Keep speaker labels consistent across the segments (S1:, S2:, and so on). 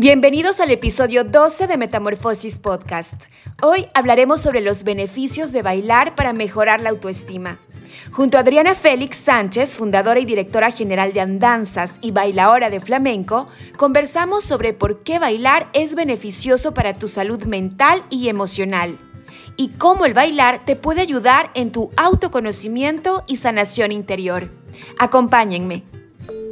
S1: Bienvenidos al episodio 12 de Metamorfosis Podcast. Hoy hablaremos sobre los beneficios de bailar para mejorar la autoestima. Junto a Adriana Félix Sánchez, fundadora y directora general de Andanzas y bailaora de flamenco, conversamos sobre por qué bailar es beneficioso para tu salud mental y emocional y cómo el bailar te puede ayudar en tu autoconocimiento y sanación interior. Acompáñenme.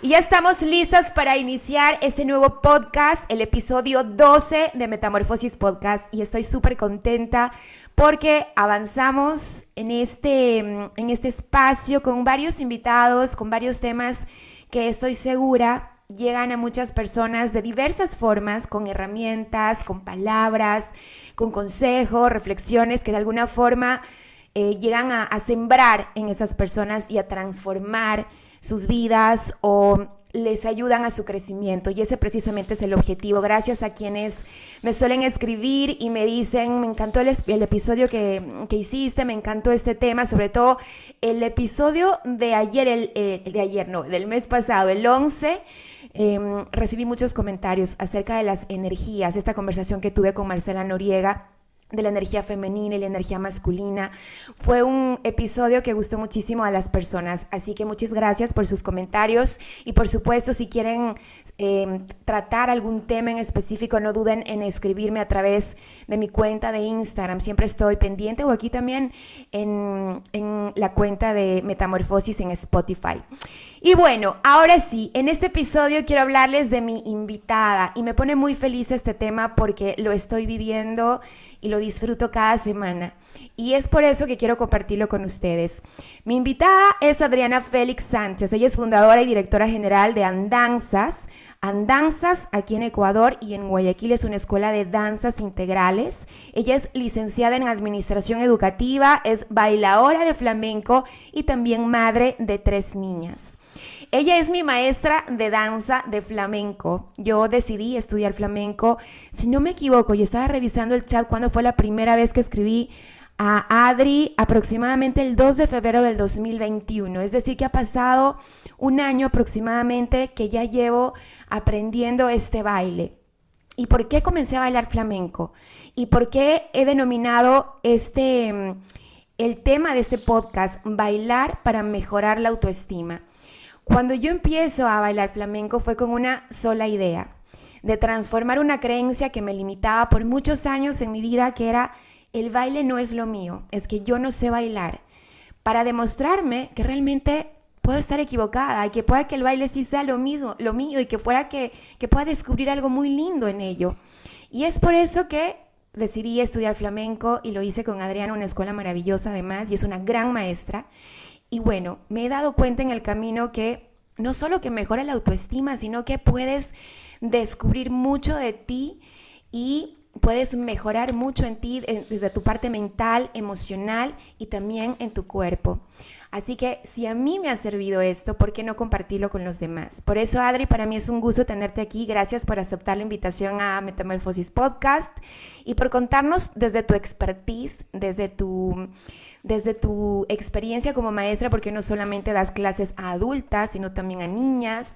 S1: Y ya estamos listas para iniciar este nuevo podcast, el episodio 12 de Metamorfosis Podcast. Y estoy súper contenta porque avanzamos en este, en este espacio con varios invitados, con varios temas que estoy segura llegan a muchas personas de diversas formas, con herramientas, con palabras, con consejos, reflexiones que de alguna forma eh, llegan a sembrar en esas personas y a transformar sus vidas o les ayudan a su crecimiento y ese precisamente es el objetivo. Gracias a quienes me suelen escribir y me dicen, me encantó el, episodio que, hiciste, me encantó este tema, sobre todo el episodio de ayer, el, de ayer no, del mes pasado, el 11. Em, recibí muchos comentarios acerca de las energías, esta conversación que tuve con Marcela Noriega de la energía femenina y la energía masculina. Fue un episodio que gustó muchísimo a las personas, así que muchas gracias por sus comentarios y por supuesto si quieren em, tratar algún tema en específico, no duden en escribirme a través de mi cuenta de Instagram, siempre estoy pendiente o aquí también en, en la cuenta de Metamorfosis en Spotify. Y bueno, ahora sí, en este episodio quiero hablarles de mi invitada y me pone muy feliz este tema porque lo estoy viviendo y lo disfruto cada semana. Y es por eso que quiero compartirlo con ustedes. Mi invitada es Adriana Félix Sánchez. Ella es fundadora y directora general de Andanzas. Andanzas aquí en Ecuador y en Guayaquil es una escuela de danzas integrales. Ella es licenciada en administración educativa, es bailadora de flamenco y también madre de tres niñas. Ella es mi maestra de danza de flamenco. Yo decidí estudiar flamenco, si no me equivoco, y estaba revisando el chat cuando fue la primera vez que escribí a Adri aproximadamente el 2 de febrero del 2021. Es decir, que ha pasado un año aproximadamente que ya llevo aprendiendo este baile. ¿Y por qué comencé a bailar flamenco? ¿Y por qué he denominado este el tema de este podcast bailar para mejorar la autoestima? Cuando yo empiezo a bailar flamenco fue con una sola idea, de transformar una creencia que me limitaba por muchos años en mi vida, que era el baile no es lo mío, es que yo no sé bailar, para demostrarme que realmente puedo estar equivocada y que pueda que el baile sí sea lo mismo, lo mío y que fuera que, que pueda descubrir algo muy lindo en ello. Y es por eso que decidí estudiar flamenco y lo hice con Adriana, una escuela maravillosa además, y es una gran maestra. Y bueno, me he dado cuenta en el camino que no solo que mejora la autoestima, sino que puedes descubrir mucho de ti y puedes mejorar mucho en ti desde tu parte mental, emocional y también en tu cuerpo. Así que si a mí me ha servido esto, ¿por qué no compartirlo con los demás? Por eso, Adri, para mí es un gusto tenerte aquí. Gracias por aceptar la invitación a Metamorfosis Podcast y por contarnos desde tu expertise, desde tu desde tu experiencia como maestra, porque no solamente das clases a adultas, sino también a niñas.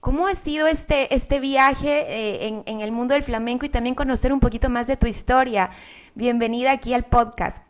S1: ¿Cómo ha sido este, este viaje eh, en, en el mundo del flamenco y también conocer un poquito más de tu historia? Bienvenida aquí al podcast.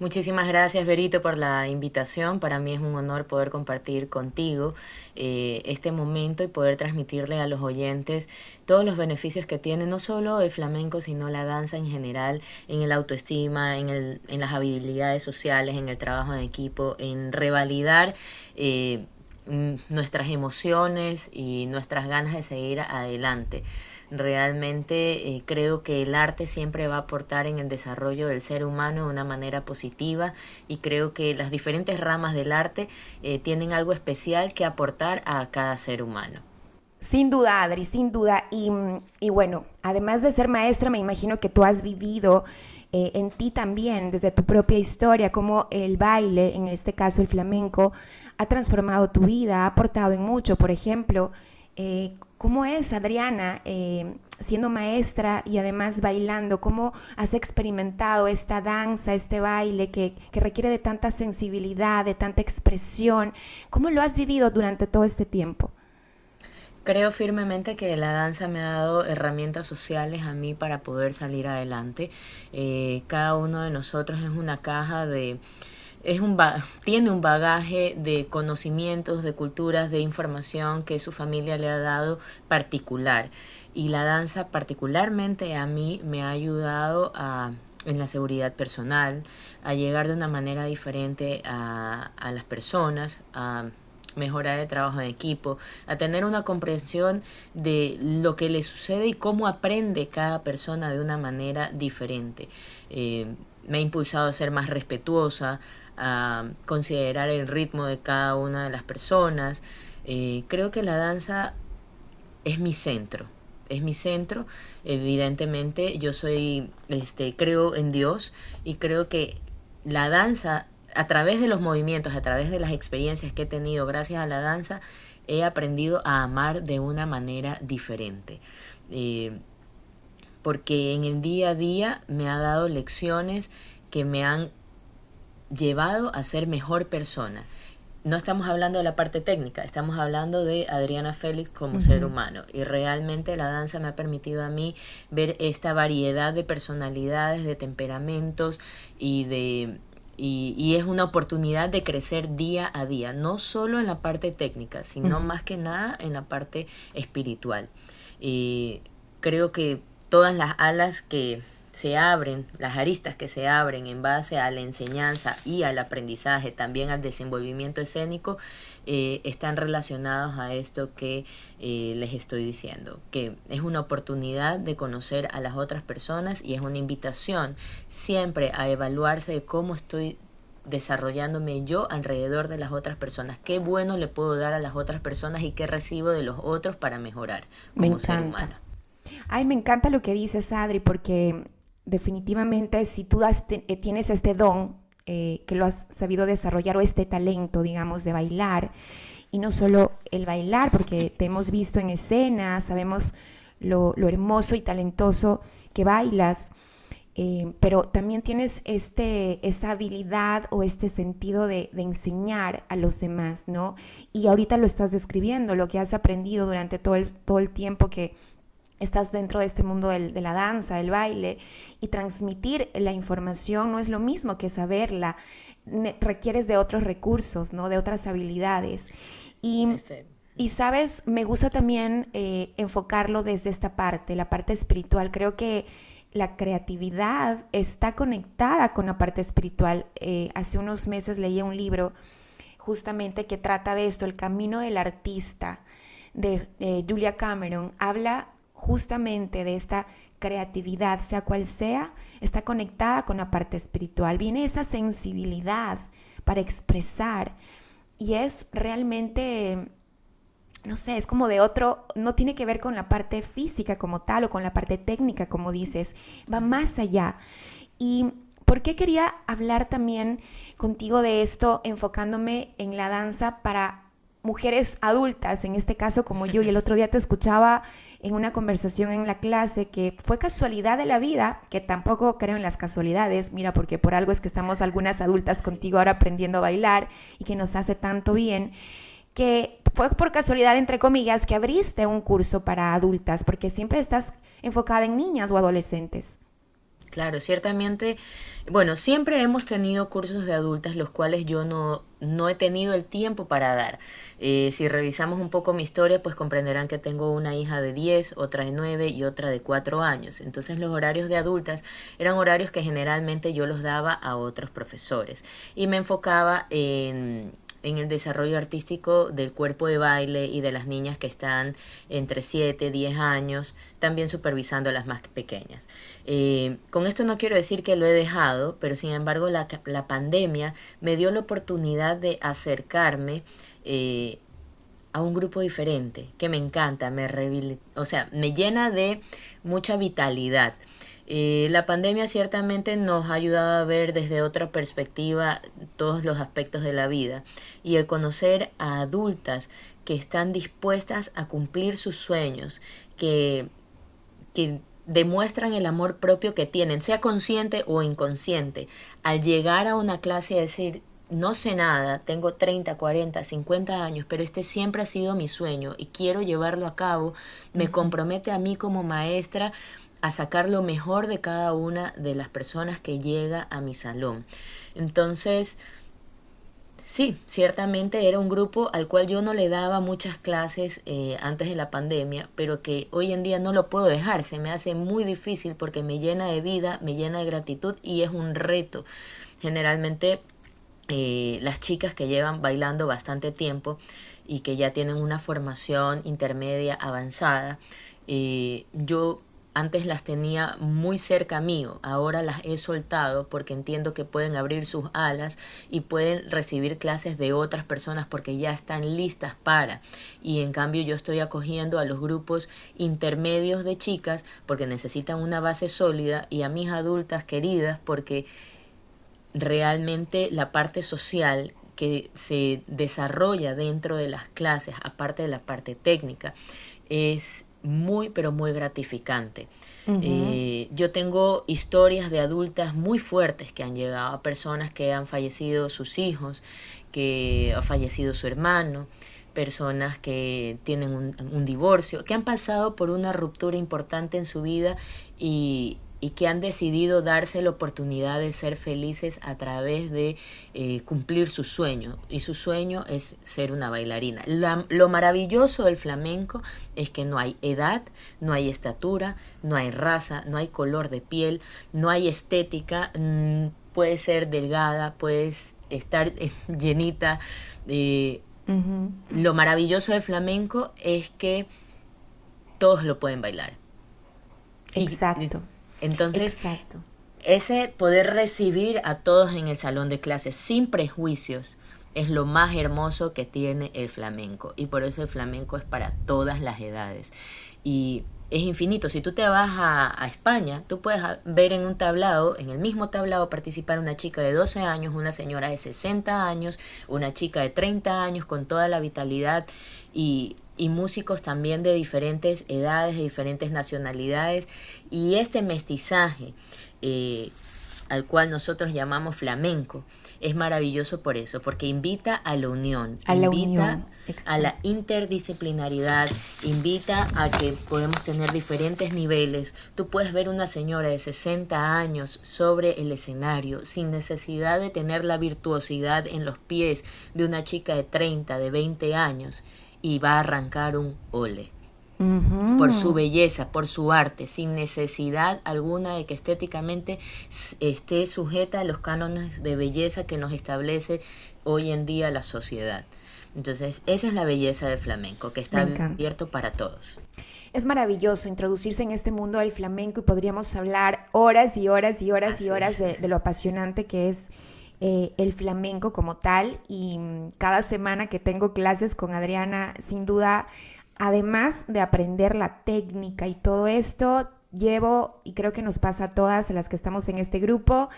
S2: Muchísimas gracias, Berito, por la invitación. Para mí es un honor poder compartir contigo eh, este momento y poder transmitirle a los oyentes todos los beneficios que tiene no solo el flamenco, sino la danza en general, en el autoestima, en, el, en las habilidades sociales, en el trabajo en equipo, en revalidar. Eh, mm, nuestras emociones y nuestras ganas de seguir adelante. Realmente eh, creo que el arte siempre va a aportar en el desarrollo del ser humano de una manera positiva y creo que las diferentes ramas del arte eh, tienen algo especial que aportar a cada ser humano.
S1: Sin duda, Adri, sin duda. Y, y bueno, además de ser maestra, me imagino que tú has vivido eh, en ti también, desde tu propia historia, cómo el baile, en este caso el flamenco, ha transformado tu vida, ha aportado en mucho. Por ejemplo, ¿Cómo es, Adriana, eh, siendo maestra y además bailando? ¿Cómo has experimentado esta danza, este baile que, requiere de tanta sensibilidad, de tanta expresión? ¿Cómo lo has vivido durante todo este tiempo?
S2: Creo firmemente que la danza me ha dado herramientas sociales a mí para poder salir adelante. Eh, cada uno de nosotros es una caja de es un tiene un bagaje de conocimientos, de culturas, de información que su familia le ha dado particular. Y la danza particularmente a mí me ha ayudado a, en la seguridad personal, a llegar de una manera diferente a, a las personas, a mejorar el trabajo en equipo, a tener una comprensión de lo que le sucede y cómo aprende cada persona de una manera diferente. Eh, me ha impulsado a ser más respetuosa, a considerar el ritmo de cada una de las personas. Eh, creo que la danza es mi centro, es mi centro. Evidentemente yo soy, este, creo en Dios y creo que la danza, a través de los movimientos, a través de las experiencias que he tenido gracias a la danza, he aprendido a amar de una manera diferente. Eh, porque en el día a día me ha dado lecciones que me han llevado a ser mejor persona. No estamos hablando de la parte técnica, estamos hablando de Adriana Félix como ser humano. Y realmente la danza me ha permitido a mí ver esta variedad de personalidades, de temperamentos y de y, es una oportunidad de crecer día a día, no solo en la parte técnica, sino más que nada en la parte espiritual. Y creo que todas las alas que se abren, las aristas que se abren en base a la enseñanza y al aprendizaje, también al desenvolvimiento escénico, eh, están relacionados a esto que eh, les estoy diciendo, que es una oportunidad de conocer a las otras personas y es una invitación siempre a evaluarse de cómo estoy desarrollándome yo alrededor de las otras personas, qué bueno le puedo dar a las otras personas y qué recibo de los otros para mejorar como ser humano.
S1: Ay, me encanta lo que dices, Adri, porque definitivamente si tú eh, tienes este don, eh, que lo has sabido desarrollar o este talento, digamos, de bailar, y no solo el bailar, porque te hemos visto en escena, sabemos lo, hermoso y talentoso que bailas, eh, pero también tienes este, esta habilidad o este sentido de, enseñar a los demás, ¿no? Y ahorita lo estás describiendo, lo que has aprendido durante todo el tiempo que, estás dentro de este mundo de la danza, del baile, y transmitir la información no es lo mismo que saberla, requieres de otros recursos, ¿no? de otras habilidades. Y, y sabes, me gusta también eh, enfocarlo desde esta parte, la parte espiritual. Creo que la creatividad está conectada con la parte espiritual. Eh, hace unos meses leí un libro justamente que trata de esto, El Camino del Artista, de Julia Cameron. Habla justamente de esta creatividad, sea cual sea, está conectada con la parte espiritual. Viene esa sensibilidad para expresar y es realmente, no sé, es como de otro, no tiene que ver con la parte física como tal o con la parte técnica, como dices, va más allá. Y ¿Por qué quería hablar también contigo de esto, enfocándome en la danza para mujeres adultas, en este caso como yo, y el otro día te escuchaba en una conversación en la clase que fue casualidad de la vida, que tampoco creo en las casualidades, mira, porque por algo es que estamos algunas adultas contigo ahora aprendiendo a bailar y que nos hace tanto bien, que fue por casualidad, entre comillas, que abriste un curso para adultas, porque siempre estás enfocada en niñas o adolescentes.
S2: Claro, ciertamente, bueno, siempre hemos tenido cursos de adultas los cuales yo no, no he tenido el tiempo para dar. Eh, si revisamos un poco mi historia, pues comprenderán que tengo una hija de 10, otra de 9 y otra de 4 años. Entonces los horarios de adultas eran horarios que generalmente yo los daba a otros profesores y me enfocaba en en el desarrollo artístico del cuerpo de baile y de las niñas que están entre 7, 10 años, también supervisando a las más pequeñas. Eh, con esto no quiero decir que lo he dejado, pero sin embargo la, la pandemia me dio la oportunidad de acercarme eh, a un grupo diferente, que me encanta, me o sea, me llena de mucha vitalidad. Eh, la pandemia ciertamente nos ha ayudado a ver desde otra perspectiva todos los aspectos de la vida y el conocer a adultas que están dispuestas a cumplir sus sueños, que, que demuestran el amor propio que tienen, sea consciente o inconsciente, al llegar a una clase y decir, no sé nada, tengo 30, 40, 50 años, pero este siempre ha sido mi sueño y quiero llevarlo a cabo, me compromete a mí como maestra a sacar lo mejor de cada una de las personas que llega a mi salón. Entonces, sí, ciertamente era un grupo al cual yo no le daba muchas clases eh, antes de la pandemia, pero que hoy en día no lo puedo dejar, se me hace muy difícil porque me llena de vida, me llena de gratitud y es un reto. Generalmente eh, las chicas que llevan bailando bastante tiempo y que ya tienen una formación intermedia avanzada, eh, yo antes las tenía muy cerca mío, ahora las he soltado porque entiendo que pueden abrir sus alas y pueden recibir clases de otras personas porque ya están listas para. Y en cambio yo estoy acogiendo a los grupos intermedios de chicas porque necesitan una base sólida y a mis adultas queridas porque realmente la parte social que se desarrolla dentro de las clases, aparte de la parte técnica, es muy, pero muy gratificante. Eh, yo tengo historias de adultas muy fuertes que han llegado a personas que han fallecido sus hijos, que ha fallecido su hermano, personas que tienen un, un divorcio, que han pasado por una ruptura importante en su vida y, y que han decidido darse la oportunidad de ser felices a través de eh, cumplir su sueño. Y su sueño es ser una bailarina. lo maravilloso del flamenco es que no hay edad, no hay estatura, no hay raza, no hay color de piel, no hay estética. Mm, puede ser delgada, puedes estar llenita. Eh, lo maravilloso del flamenco es que todos lo pueden bailar.
S1: Exacto.
S2: Entonces, ese poder recibir a todos en el salón de clases sin prejuicios es lo más hermoso que tiene el flamenco. Y por eso el flamenco es para todas las edades. Y es infinito. Si tú te vas a, España, tú puedes ver en un tablado, en el mismo tablado, participar una chica de 12 años, una señora de 60 años, una chica de 30 años con toda la vitalidad y y músicos también de diferentes edades, de diferentes nacionalidades. Y este mestizaje, eh, al cual nosotros llamamos flamenco, es maravilloso por eso, porque invita a la unión,
S1: a
S2: invita a la interdisciplinaridad, invita a que podemos tener diferentes niveles. Tú puedes ver una señora de 60 años sobre el escenario sin necesidad de tener la virtuosidad en los pies de una chica de 30, de 20 años y va a arrancar un ole. Por su belleza, por su arte, sin necesidad alguna de que estéticamente esté sujeta a los cánones de belleza que nos establece hoy en día la sociedad. Entonces, esa es la belleza del flamenco, que está abierto para todos.
S1: Es maravilloso introducirse en este mundo del flamenco y podríamos hablar horas y horas y horas y horas de, lo apasionante que es eh, el flamenco como tal y mm, cada semana que tengo clases con Adriana, sin duda, además de aprender la técnica y todo esto, llevo, y creo que nos pasa a todas las que estamos en este grupo,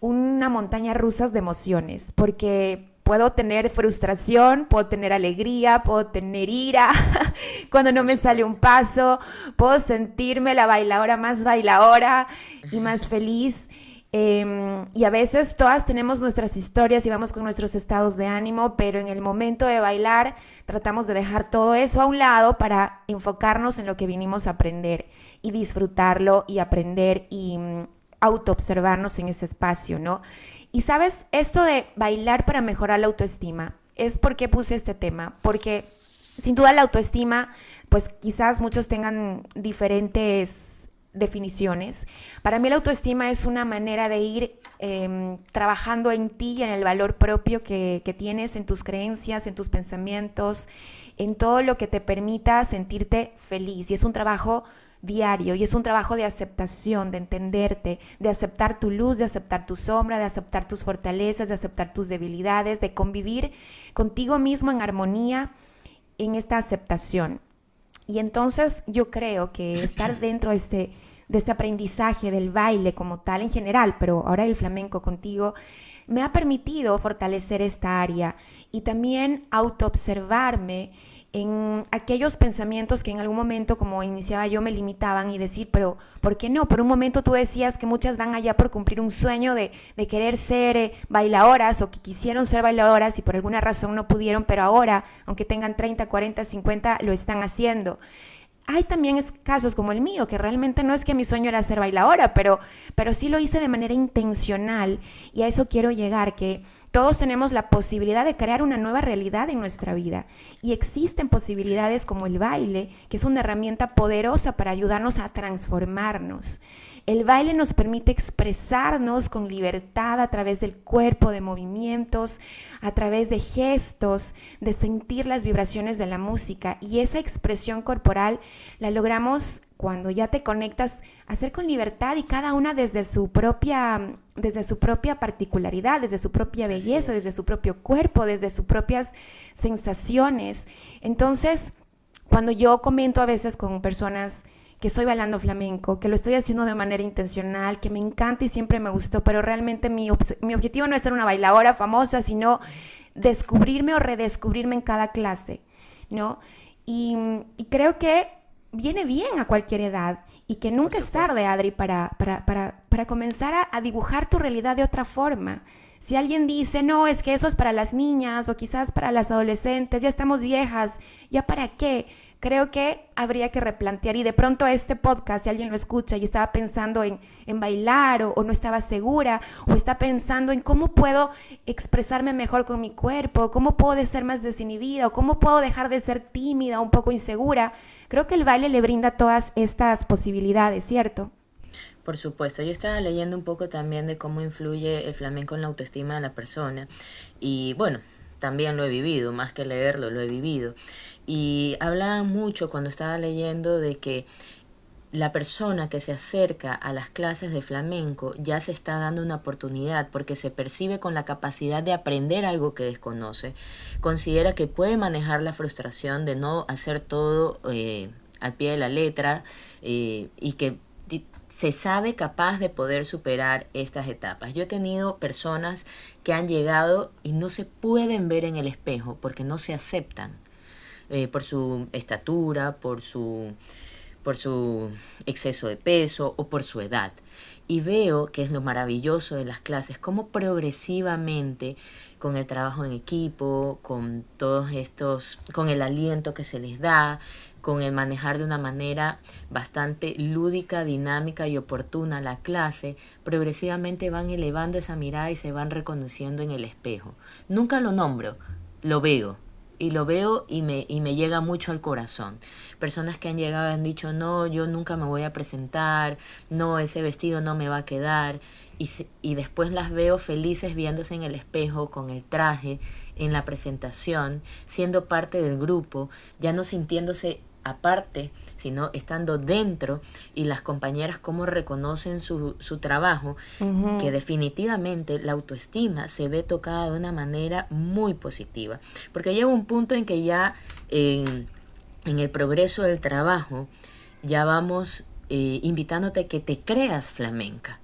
S1: una montaña rusa de emociones, porque puedo tener frustración, puedo tener alegría, puedo tener ira cuando no me sale un paso, puedo sentirme la bailadora más bailadora y más feliz. Em, y a veces todas tenemos nuestras historias y vamos con nuestros estados de ánimo, pero en el momento de bailar tratamos de dejar todo eso a un lado para enfocarnos en lo que vinimos a aprender y disfrutarlo y aprender y mm, autoobservarnos en ese espacio, ¿no? Y sabes, esto de bailar para mejorar la autoestima, es porque puse este tema, porque sin duda la autoestima, pues quizás muchos tengan diferentes definiciones. Para mí la autoestima es una manera de ir em, trabajando en ti, en el valor propio que, que tienes, en tus creencias, en tus pensamientos, en todo lo que te permita sentirte feliz. Y es un trabajo diario y es un trabajo de aceptación, de entenderte, de aceptar tu luz, de aceptar tu sombra, de aceptar tus fortalezas, de aceptar tus debilidades, de convivir contigo mismo en armonía en esta aceptación. Y entonces yo creo que estar dentro de este, de este aprendizaje del baile como tal en general, pero ahora el flamenco contigo, me ha permitido fortalecer esta área y también autoobservarme en aquellos pensamientos que en algún momento, como iniciaba yo, me limitaban y decir, pero ¿por qué no? Por un momento tú decías que muchas van allá por cumplir un sueño de, querer ser eh, bailadoras o que quisieron ser bailadoras y por alguna razón no pudieron, pero ahora, aunque tengan 30, 40, 50, lo están haciendo. Hay también casos como el mío, que realmente no es que mi sueño era ser bailadora, pero, pero sí lo hice de manera intencional y a eso quiero llegar, que todos tenemos la posibilidad de crear una nueva realidad en nuestra vida y existen posibilidades como el baile, que es una herramienta poderosa para ayudarnos a transformarnos. El baile nos permite expresarnos con libertad a través del cuerpo, de movimientos, a través de gestos, de sentir las vibraciones de la música. Y esa expresión corporal la logramos cuando ya te conectas hacer con libertad y cada una desde su propia, desde su propia particularidad, desde su propia belleza, desde su propio cuerpo, desde sus propias sensaciones. Entonces, cuando yo comento a veces con personas que estoy bailando flamenco, que lo estoy haciendo de manera intencional, que me encanta y siempre me gustó, pero realmente mi, objetivo no es ser una bailadora famosa, sino descubrirme o redescubrirme en cada clase, ¿no? Y, creo que viene bien a cualquier edad y que nunca es tarde, Adri, para, para, para, para comenzar a, a dibujar tu realidad de otra forma. Si alguien dice, no, es que eso es para las niñas o quizás para las adolescentes, ya estamos viejas, ¿ya para qué? Creo que habría que replantear y de pronto este podcast, si alguien lo escucha y estaba pensando en, bailar o, no estaba segura o está pensando en cómo puedo expresarme mejor con mi cuerpo, cómo puedo ser más desinhibida o cómo puedo dejar de ser tímida, un poco insegura, creo que el baile le brinda todas estas posibilidades, ¿cierto?
S2: Por supuesto, yo estaba leyendo un poco también de cómo influye el flamenco en la autoestima de la persona y bueno, también lo he vivido, más que leerlo, lo he vivido. Y hablaban mucho cuando estaba leyendo de que la persona que se acerca a las clases de flamenco ya se está dando una oportunidad porque se percibe con la capacidad de aprender algo que desconoce. Considera que puede manejar la frustración de no hacer todo eh, al pie de la letra eh, y que se sabe capaz de poder superar estas etapas. Yo he tenido personas que han llegado y no se pueden ver en el espejo porque no se aceptan eh, por su estatura, por su, por su exceso de peso o por su edad. Y veo que es lo maravilloso de las clases, cómo progresivamente con el trabajo en equipo, con todos estos, con el aliento que se les da, con el manejar de una manera bastante lúdica, dinámica y oportuna la clase, progresivamente van elevando esa mirada y se van reconociendo en el espejo. Nunca lo nombro, lo veo, y lo veo y me, y me llega mucho al corazón. Personas que han llegado han dicho, no, yo nunca me voy a presentar, no, ese vestido no me va a quedar. Y, y después las veo felices viéndose en el espejo con el traje, en la presentación, siendo parte del grupo, ya no sintiéndose aparte, sino estando dentro y las compañeras cómo reconocen su, su trabajo, que definitivamente la autoestima se ve tocada de una manera muy positiva. Porque llega un punto en que ya en, el progreso del trabajo, ya vamos eh, invitándote a que te creas flamenca.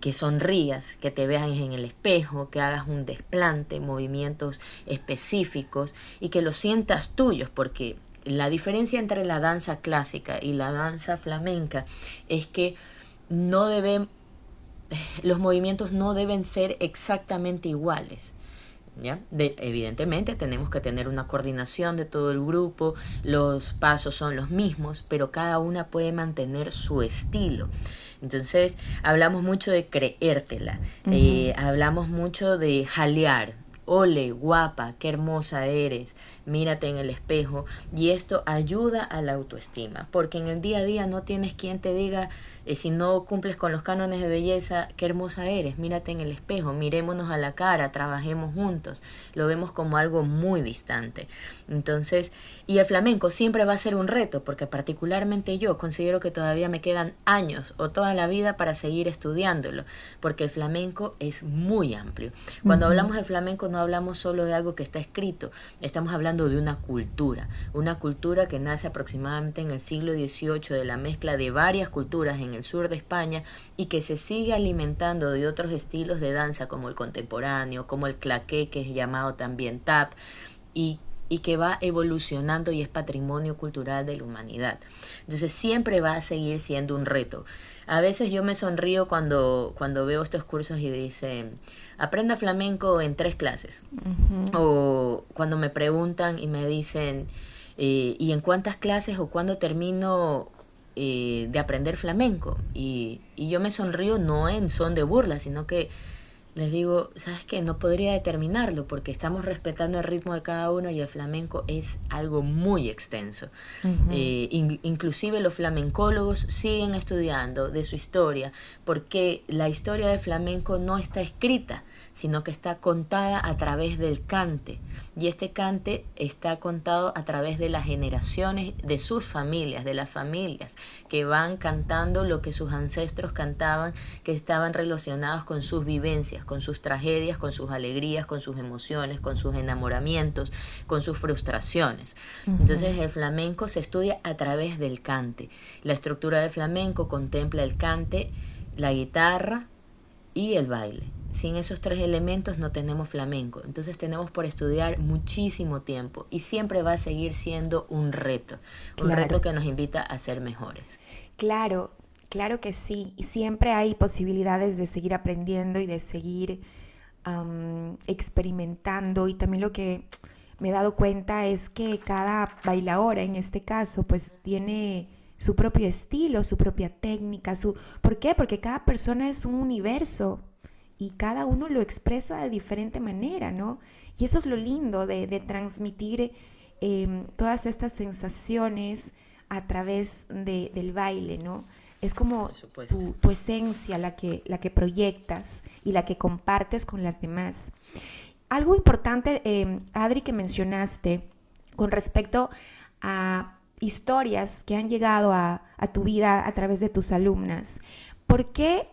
S2: que sonrías, que te veas en el espejo, que hagas un desplante, movimientos específicos y que lo sientas tuyos, porque la diferencia entre la danza clásica y la danza flamenca es que no deben, los movimientos no deben ser exactamente iguales. ¿Ya? evidentemente tenemos que tener una coordinación de todo el grupo, los pasos son los mismos, pero cada una puede mantener su estilo. Entonces, hablamos mucho de creértela, eh, hablamos mucho de jalear, ole, guapa, qué hermosa eres, mírate en el espejo y esto ayuda a la autoestima, porque en el día a día no tienes quien te diga eh, si no cumples con los cánones de belleza, qué hermosa eres, mírate en el espejo, mirémonos a la cara, trabajemos juntos, lo vemos como algo muy distante. Entonces, y el flamenco siempre va a ser un reto, porque particularmente yo considero que todavía me quedan años o toda la vida para seguir estudiándolo, porque el flamenco es muy amplio. Cuando hablamos de flamenco no hablamos solo de algo que está escrito, estamos hablando de una cultura, una cultura que nace aproximadamente en el siglo XVIII de la mezcla de varias culturas en el sur de España y que se sigue alimentando de otros estilos de danza como el contemporáneo, como el claqué, que es llamado también tap, y y que va evolucionando y es patrimonio cultural de la humanidad. Entonces siempre va a seguir siendo un reto. A veces yo me sonrío cuando, cuando veo estos cursos y dicen, aprenda flamenco en tres clases. O cuando me preguntan y me dicen, eh, ¿y en cuántas clases o cuándo termino eh, de aprender flamenco? Y, y yo me sonrío no en son de burla, sino que les digo, ¿sabes qué? No podría determinarlo porque estamos respetando el ritmo de cada uno y el flamenco es algo muy extenso. Eh, inclusive los flamencólogos siguen estudiando de su historia porque la historia del flamenco no está escrita sino que está contada a través del cante. Y este cante está contado a través de las generaciones de sus familias, de las familias, que van cantando lo que sus ancestros cantaban, que estaban relacionados con sus vivencias, con sus tragedias, con sus alegrías, con sus emociones, con sus enamoramientos, con sus frustraciones. Entonces el flamenco se estudia a través del cante. La estructura del flamenco contempla el cante, la guitarra y el baile. Sin esos tres elementos no tenemos flamenco. Entonces tenemos por estudiar muchísimo tiempo y siempre va a seguir siendo un reto, un reto que nos invita a ser mejores.
S1: Claro, claro que sí. Y siempre hay posibilidades de seguir aprendiendo y de seguir experimentando. Y también lo que me he dado cuenta es que cada bailadora en este caso pues tiene su propio estilo, su propia técnica, su... ¿Por qué? Porque cada persona es un universo y cada uno lo expresa de diferente manera, ¿no? Y eso es lo lindo de, transmitir em, todas estas sensaciones a través del baile, ¿no? Es como tu, esencia la que, la que proyectas y la que compartes con las demás. Algo importante, em, Adri, que mencionaste con respecto a historias que han llegado a, a tu vida a través de tus alumnas. ¿Por qué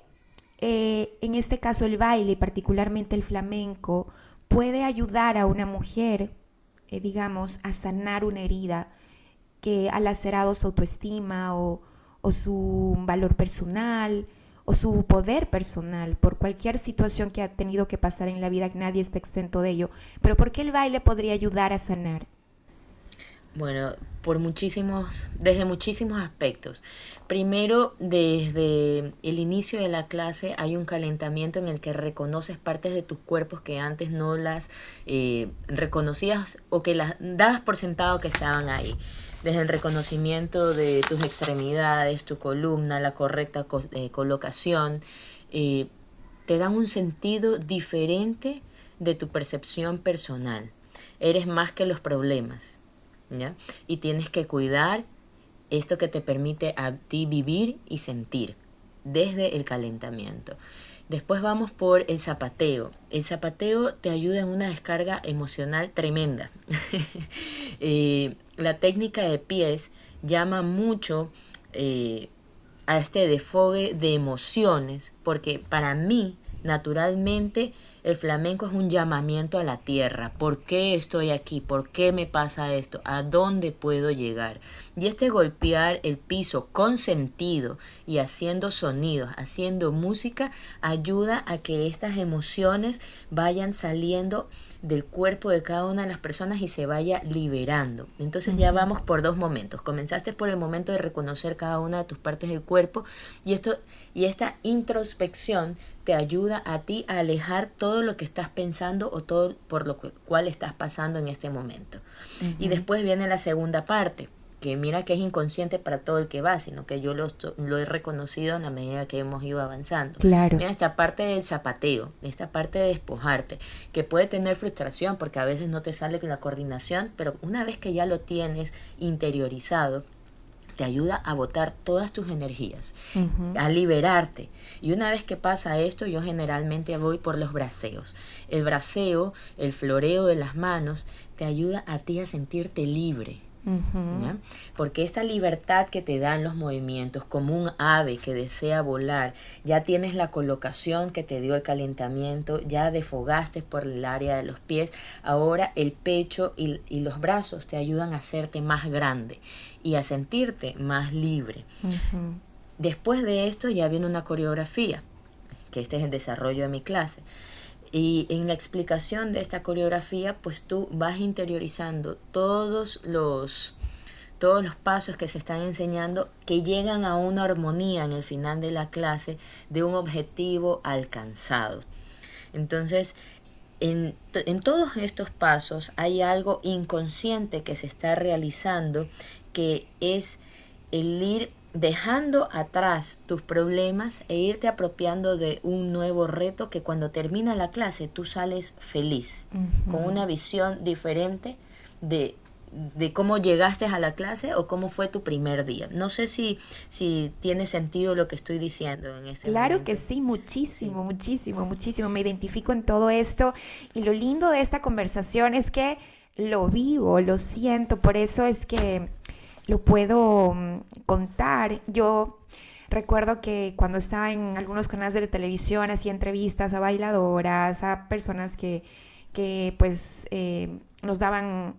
S1: eh, en este caso el baile, particularmente el flamenco, puede ayudar a una mujer, eh, digamos, a sanar una herida que ha lacerado su autoestima o, su valor personal o su poder personal por cualquier situación que ha tenido que pasar en la vida, nadie está exento de ello. Pero ¿por qué el baile podría ayudar a sanar?
S2: Bueno, por muchísimos, desde muchísimos aspectos. Primero, desde el inicio de la clase hay un calentamiento en el que reconoces partes de tus cuerpos que antes no las eh, reconocías o que las dabas por sentado que estaban ahí. Desde el reconocimiento de tus extremidades, tu columna, la correcta eh, colocación, eh, te dan un sentido diferente de tu percepción personal. Eres más que los problemas y tienes que cuidar esto que te permite a ti vivir y sentir desde el calentamiento. Después vamos por el zapateo. El zapateo te ayuda en una descarga emocional tremenda. Eh, la técnica de pies llama mucho eh, a este defogue de emociones, porque para mí, naturalmente, el flamenco es un llamamiento a la tierra. ¿Por qué estoy aquí? ¿Por qué me pasa esto? ¿A dónde puedo llegar? Y este golpear el piso con sentido y haciendo sonidos, haciendo música, ayuda a que estas emociones vayan saliendo del cuerpo de cada una de las personas y se vaya liberando. Entonces ya vamos por dos momentos. Comenzaste por el momento de reconocer cada una de tus partes del cuerpo y esto y esta introspección te ayuda a ti a alejar todo lo que estás pensando o todo por lo cual estás pasando en este momento. Y después viene la segunda parte, que mira que es inconsciente para todo el que va, sino que yo lo, lo he reconocido en la medida que hemos ido avanzando.
S1: Claro.
S2: Mira esta parte del zapateo, esta parte de despojarte, que puede tener frustración porque a veces no te sale la coordinación, pero una vez que ya lo tienes interiorizado, te ayuda a botar todas tus energías, a liberarte. Y una vez que pasa esto, yo generalmente voy por los braceos. El braceo, el floreo de las manos, te ayuda a ti a sentirte libre. Porque esta libertad que te dan los movimientos, como un ave que desea volar, ya tienes la colocación que te dio el calentamiento, ya defogaste por el área de los pies, ahora el pecho y, los brazos te ayudan a hacerte más grande y a sentirte más libre. Después de esto ya viene una coreografía, que este es el desarrollo de mi clase. Y en la explicación de esta coreografía, pues tú vas interiorizando todos los, todos los pasos que se están enseñando que llegan a una armonía en el final de la clase de un objetivo alcanzado. Entonces, en, en todos estos pasos hay algo inconsciente que se está realizando que es el ir dejando atrás tus problemas e irte apropiando de un nuevo reto que cuando termina la clase tú sales feliz, con una visión diferente de, de, cómo llegaste a la clase o cómo fue tu primer día. No sé si, si tiene sentido lo que estoy diciendo en este
S1: Claro que sí, muchísimo, muchísimo, muchísimo. Me identifico en todo esto y lo lindo de esta conversación es que lo vivo, lo siento, por eso es que lo puedo mm, contar. Yo recuerdo que cuando estaba en algunos canales de televisión hacía entrevistas a bailadoras, a personas que, que pues eh, nos daban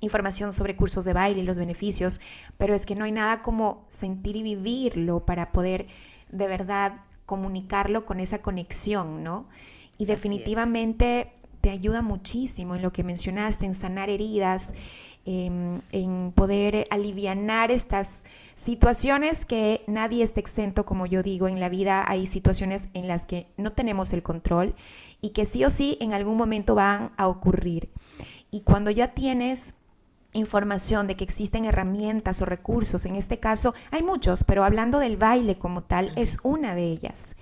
S1: información sobre cursos de baile y los beneficios, pero es que no hay nada como sentir y vivirlo para poder de verdad comunicarlo con esa conexión, ¿no? Y definitivamente te ayuda muchísimo en lo que mencionaste, en sanar heridas, Em, en poder alivianar estas situaciones que nadie está exento, como yo digo, en la vida hay situaciones en las que no tenemos el control y que sí o sí en algún momento van a ocurrir. Y cuando ya tienes información de que existen herramientas o recursos, en este caso hay muchos, pero hablando del baile como tal, es una de ellas.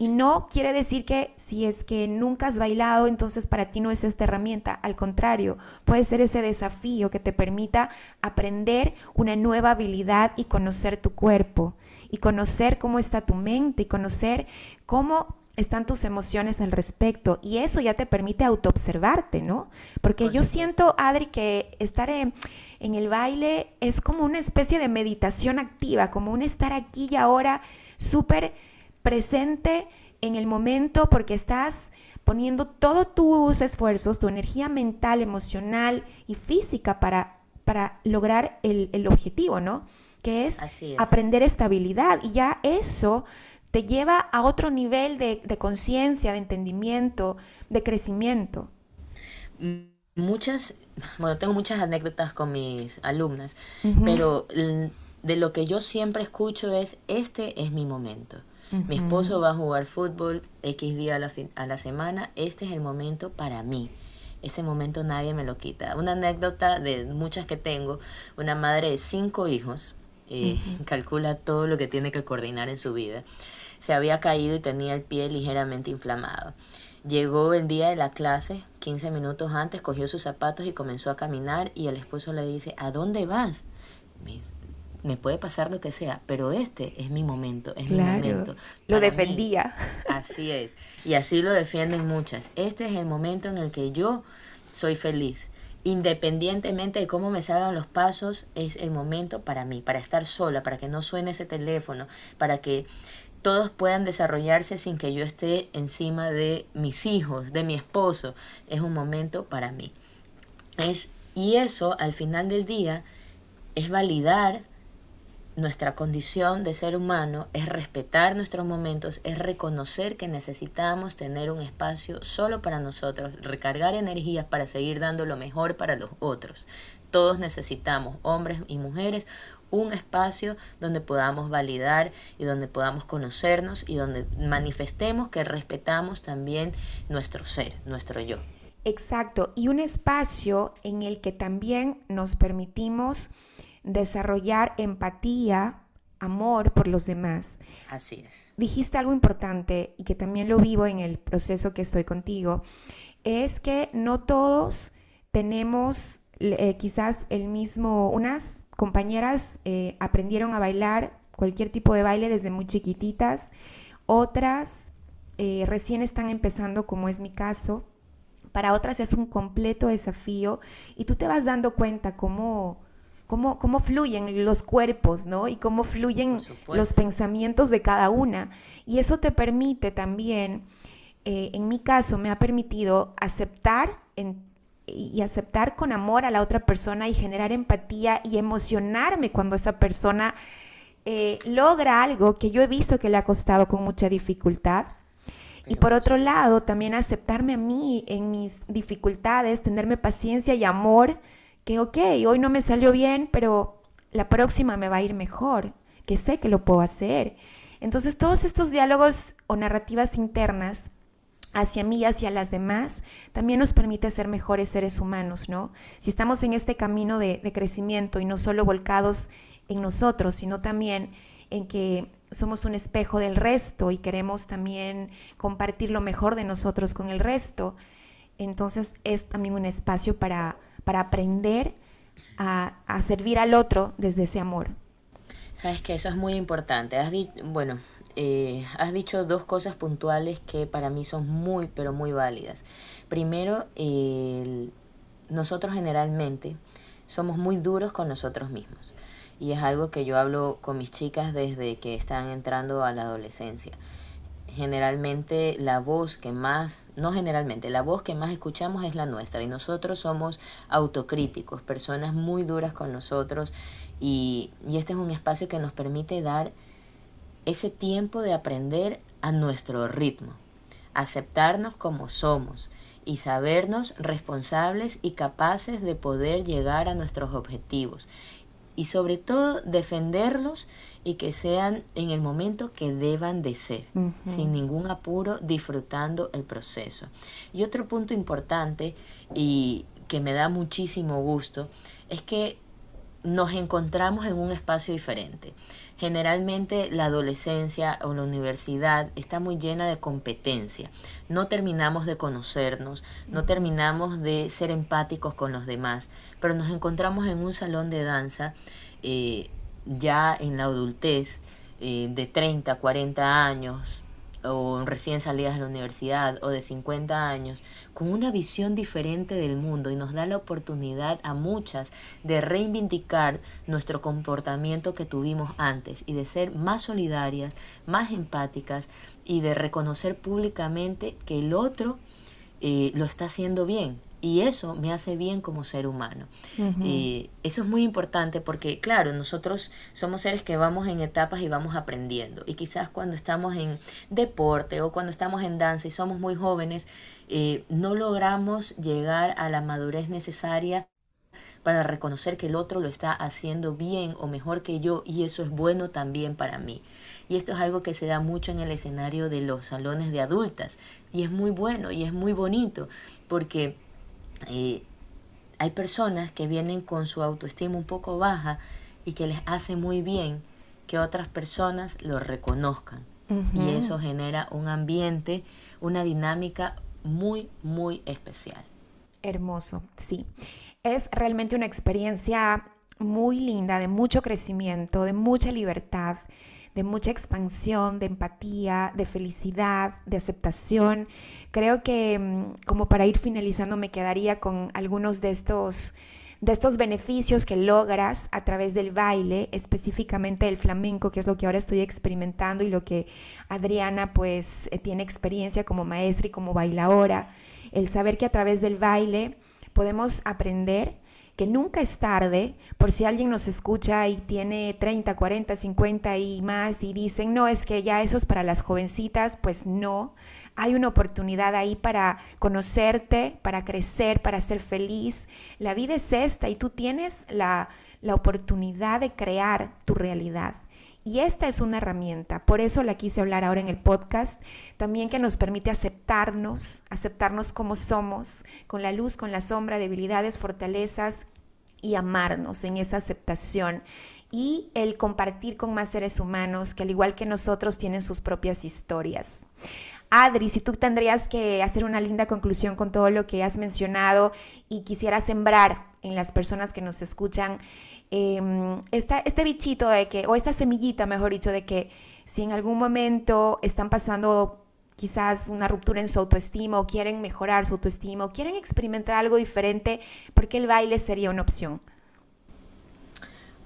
S1: Y no quiere decir que si es que nunca has bailado, entonces para ti no es esta herramienta. Al contrario, puede ser ese desafío que te permita aprender una nueva habilidad y conocer tu cuerpo. Y conocer cómo está tu mente y conocer cómo están tus emociones al respecto. Y eso ya te permite autoobservarte, ¿no? Porque yo siento, Adri, que estar en, en el baile es como una especie de meditación activa, como un estar aquí y ahora súper presente en el momento porque estás poniendo todos tus esfuerzos, tu energía mental, emocional y física para, para lograr el, objetivo, ¿no? Que es, aprender estabilidad. Y ya eso te lleva a otro nivel de, conciencia, de entendimiento, de crecimiento.
S2: Muchas, bueno, tengo muchas anécdotas con mis alumnas, pero de lo que yo siempre escucho es, este es mi momento. Mi esposo va a jugar fútbol X día a la, a la semana. Este es el momento para mí. Este momento nadie me lo quita. Una anécdota de muchas que tengo. Una madre de cinco hijos. Eh, calcula todo lo que tiene que coordinar en su vida. Se había caído y tenía el pie ligeramente inflamado. Llegó el día de la clase, 15 minutos antes, cogió sus zapatos y comenzó a caminar y el esposo le dice, ¿a dónde vas? me puede pasar lo que sea, pero este es mi momento, es mi momento.
S1: lo defendía.
S2: así es. Y así lo defienden muchas. Este es el momento en el que yo soy feliz. Independientemente de cómo me salgan los pasos, es el momento para mí, para estar sola, para que no suene ese teléfono, para que todos puedan desarrollarse sin que yo esté encima de mis hijos, de mi esposo. Es un momento para mí. Es, y eso, al final del día, es validar nuestra condición de ser humano es respetar nuestros momentos, es reconocer que necesitamos tener un espacio solo para nosotros, recargar energías para seguir dando lo mejor para los otros. Todos necesitamos, hombres y mujeres, un espacio donde podamos validar y donde podamos conocernos y donde manifestemos que respetamos también nuestro ser, nuestro yo.
S1: Exacto, y un espacio en el que también nos permitimos desarrollar empatía, amor por los demás.
S2: Así es.
S1: Dijiste algo importante y que también lo vivo en el proceso que estoy contigo, es que no todos tenemos eh, quizás el mismo, unas compañeras eh, aprendieron a bailar cualquier tipo de baile desde muy chiquititas, otras eh, recién están empezando, como es mi caso, para otras es un completo desafío y tú te vas dando cuenta cómo, cómo, cómo fluyen los cuerpos, ¿no? Y cómo fluyen los pensamientos de cada una. Y eso te permite también, eh, en mi caso, me ha permitido aceptar y aceptar con amor a la otra persona y generar empatía y emocionarme cuando esa persona eh, logra algo que yo he visto que le ha costado con mucha dificultad. Y por otro lado, también aceptarme a mí en mis dificultades, tenerme paciencia y amor, que ok, hoy no me salió bien, pero la próxima me va a ir mejor, que sé que lo puedo hacer. Entonces, todos estos diálogos o narrativas internas hacia mí hacia las demás, también nos permite ser mejores seres humanos, ¿no? Si estamos en este camino de, de crecimiento y no solo volcados en nosotros, sino también en que somos un espejo del resto y queremos también compartir lo mejor de nosotros con el resto. Entonces es también un espacio para, para aprender a, a, servir al otro desde ese amor.
S2: Sabes que eso es muy importante. Has bueno, eh, has dicho dos cosas puntuales que para mí son muy, pero muy válidas. Primero, nosotros generalmente somos muy duros con nosotros mismos y es algo que yo hablo con mis chicas desde que están entrando a la adolescencia. Generalmente la voz que más, no generalmente, la voz que más escuchamos es la nuestra y nosotros somos autocríticos, personas muy duras con nosotros y, y este es un espacio que nos permite dar ese tiempo de aprender a nuestro ritmo, aceptarnos como somos y sabernos responsables y capaces de poder llegar a nuestros objetivos y sobre todo defenderlos y que sean en el momento que deban de ser, sin ningún apuro, disfrutando el proceso. Y otro punto importante y que me da muchísimo gusto es que nos encontramos en un espacio diferente. Generalmente la adolescencia o la universidad está muy llena de competencia. No terminamos de conocernos, no terminamos de ser empáticos con los demás, pero nos encontramos en un salón de danza eh, ya en la adultez eh, de 30, 40 años, o recién salidas de la universidad o de 50 años, con una visión diferente del mundo y nos da la oportunidad a muchas de reivindicar nuestro comportamiento que tuvimos antes y de ser más solidarias, más empáticas y de reconocer públicamente que el otro eh, lo está haciendo bien, y eso me hace bien como ser humano. y eso es muy importante porque, claro, nosotros somos seres que vamos en etapas y vamos aprendiendo. Y quizás cuando estamos en deporte o cuando estamos en danza y somos muy jóvenes, eh, no logramos llegar a la madurez necesaria para reconocer que el otro lo está haciendo bien o mejor que yo y eso es bueno también para mí. Y esto es algo que se da mucho en el escenario de los salones de adultas y es muy bueno y es muy bonito porque eh, hay personas que vienen con su autoestima un poco baja y que les hace muy bien que otras personas lo reconozcan. Y eso genera un ambiente, una dinámica muy, muy especial.
S1: Hermoso, sí. Es realmente una experiencia muy linda, de mucho crecimiento, de mucha libertad, de mucha expansión, de empatía, de felicidad, de aceptación. Creo que mm, como para ir finalizando me quedaría con algunos de estos de estos beneficios que logras a través del baile, específicamente el flamenco, que es lo que ahora estoy experimentando y lo que Adriana pues eh, tiene experiencia como maestra y como bailadora, el saber que a través del baile podemos aprender que nunca es tarde, por si alguien nos escucha y tiene 30, 40, 50 y más y dicen, no, es que ya eso es para las jovencitas, pues no, hay una oportunidad ahí para conocerte, para crecer, para ser feliz. La vida es esta y tú tienes la, la oportunidad de crear tu realidad. Y esta es una herramienta, por eso la quise hablar ahora en el podcast, también que nos permite aceptarnos, aceptarnos como somos, con la luz, con la sombra, debilidades, fortalezas, y amarnos en esa aceptación y el compartir con más seres humanos que al igual que nosotros tienen sus propias historias. Adri, si tú tendrías que hacer una linda conclusión con todo lo que has mencionado y quisieras sembrar en las personas que nos escuchan em, este bichito de que, o esta semillita, mejor dicho, de que si en algún momento están pasando quizás una ruptura en su autoestima o quieren mejorar su autoestima o quieren experimentar algo diferente, porque el baile sería una opción.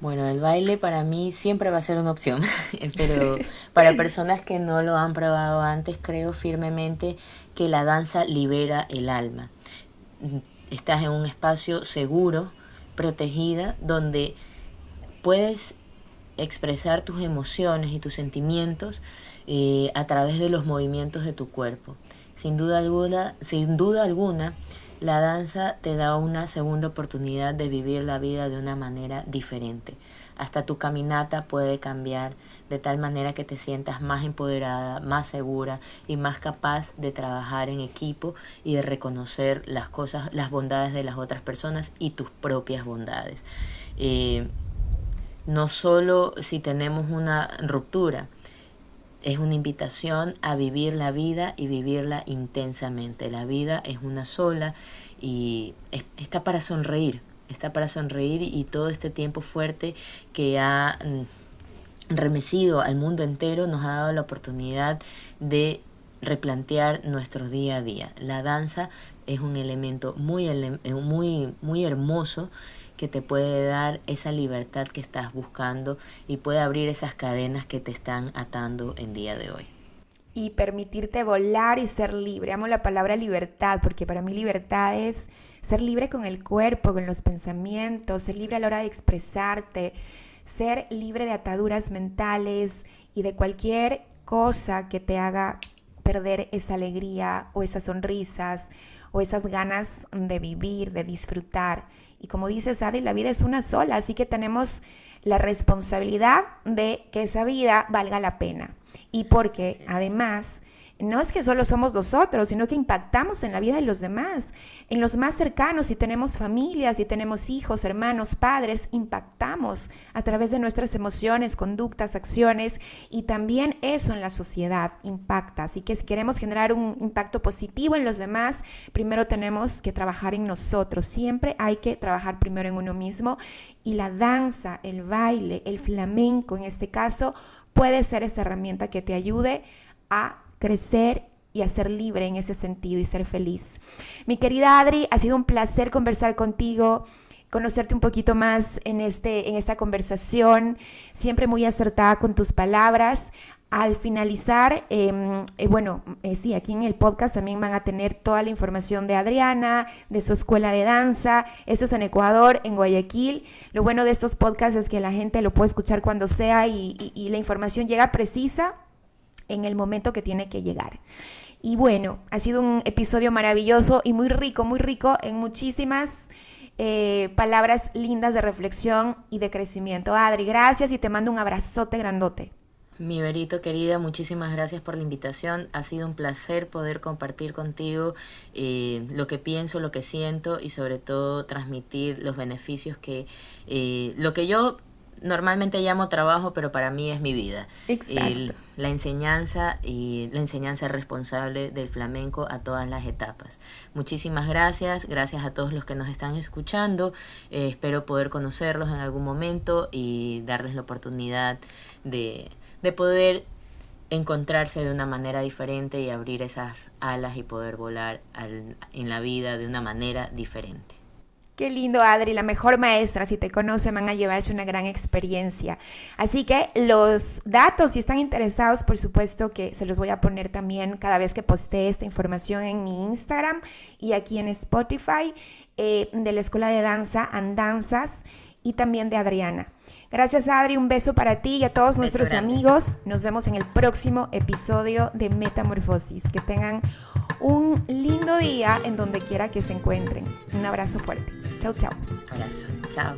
S2: Bueno, el baile para mí siempre va a ser una opción, pero para personas que no lo han probado antes, creo firmemente que la danza libera el alma. Estás en un espacio seguro, protegida, donde puedes expresar tus emociones y tus sentimientos eh, a través de los movimientos de tu cuerpo. Sin duda alguna, sin duda alguna, la danza te da una segunda oportunidad de vivir la vida de una manera diferente. Hasta tu caminata puede cambiar de tal manera que te sientas más empoderada, más segura y más capaz de trabajar en equipo y de reconocer las cosas, las bondades de las otras personas y tus propias bondades. Eh, no solo si tenemos una ruptura, es una invitación a vivir la vida y vivirla intensamente. La vida es una sola y está para sonreír, está para sonreír y todo este tiempo fuerte que ha mm, remecido al mundo entero nos ha dado la oportunidad de replantear nuestro día a día. La danza es un elemento muy, muy, muy hermoso que te puede dar esa libertad que estás buscando y puede abrir esas cadenas que te están atando en día de hoy.
S1: Y permitirte volar y ser libre. Amo la palabra libertad porque para mí libertad es ser libre con el cuerpo, con los pensamientos, ser libre a la hora de expresarte, ser libre de ataduras mentales y de cualquier cosa que te haga perder esa alegría o esas sonrisas o esas ganas de vivir, de disfrutar. Y como dices, Adi, la vida es una sola, así que tenemos la responsabilidad de que esa vida valga la pena. Y porque además no es que solo somos nosotros, sino que impactamos en la vida de los demás, en los más cercanos, si tenemos familias, si tenemos hijos, hermanos, padres, impactamos a través de nuestras emociones, conductas, acciones y también eso en la sociedad impacta. Así que si queremos generar un impacto positivo en los demás, primero tenemos que trabajar en nosotros. Siempre hay que trabajar primero en uno mismo y la danza, el baile, el flamenco en este caso, puede ser esa herramienta que te ayude a crecer y a ser libre en ese sentido y ser feliz. Mi querida Adri, ha sido un placer conversar contigo, conocerte un poquito más en, este, en esta conversación, siempre muy acertada con tus palabras. Al finalizar, em, eh, bueno, eh, sí, aquí en el podcast también van a tener toda la información de Adriana, de su escuela de danza. Esto es en Ecuador, en Guayaquil. Lo bueno de estos podcasts es que la gente lo puede escuchar cuando sea y la información llega precisa en el momento que tiene que llegar. Y bueno, ha sido un episodio maravilloso y muy rico, muy rico en muchísimas eh, palabras lindas de reflexión y de crecimiento. Adri, gracias y te mando un abrazote grandote.
S2: Mi Berito querida, muchísimas gracias por la invitación. Ha sido un placer poder compartir contigo eh, lo que pienso, lo que siento y sobre todo transmitir los beneficios que eh, lo que yo normalmente llamo trabajo, pero para mí es mi vida. la enseñanza y la enseñanza responsable del flamenco a todas las etapas. Muchísimas gracias, gracias a todos los que nos están escuchando. Eh, espero poder conocerlos en algún momento y darles la oportunidad de, de poder encontrarse de una manera diferente y abrir esas alas y poder volar en la vida de una manera diferente.
S1: Qué lindo, Adri, la mejor maestra, si te conocen, van a llevarse una gran experiencia. Así que los datos, si están interesados, por supuesto que se los voy a poner también cada vez que postee esta información en mi Instagram y aquí en Spotify eh, de la Escuela de Danza Andanzas y también de Adriana. Gracias, Adri, un beso para ti y a todos nuestros amigos. Nos vemos en el próximo episodio de Metamorfosis. Que tengan un lindo día en donde quiera que se encuentren. Un abrazo fuerte. Chau, chau.
S2: Abrazo. Chao.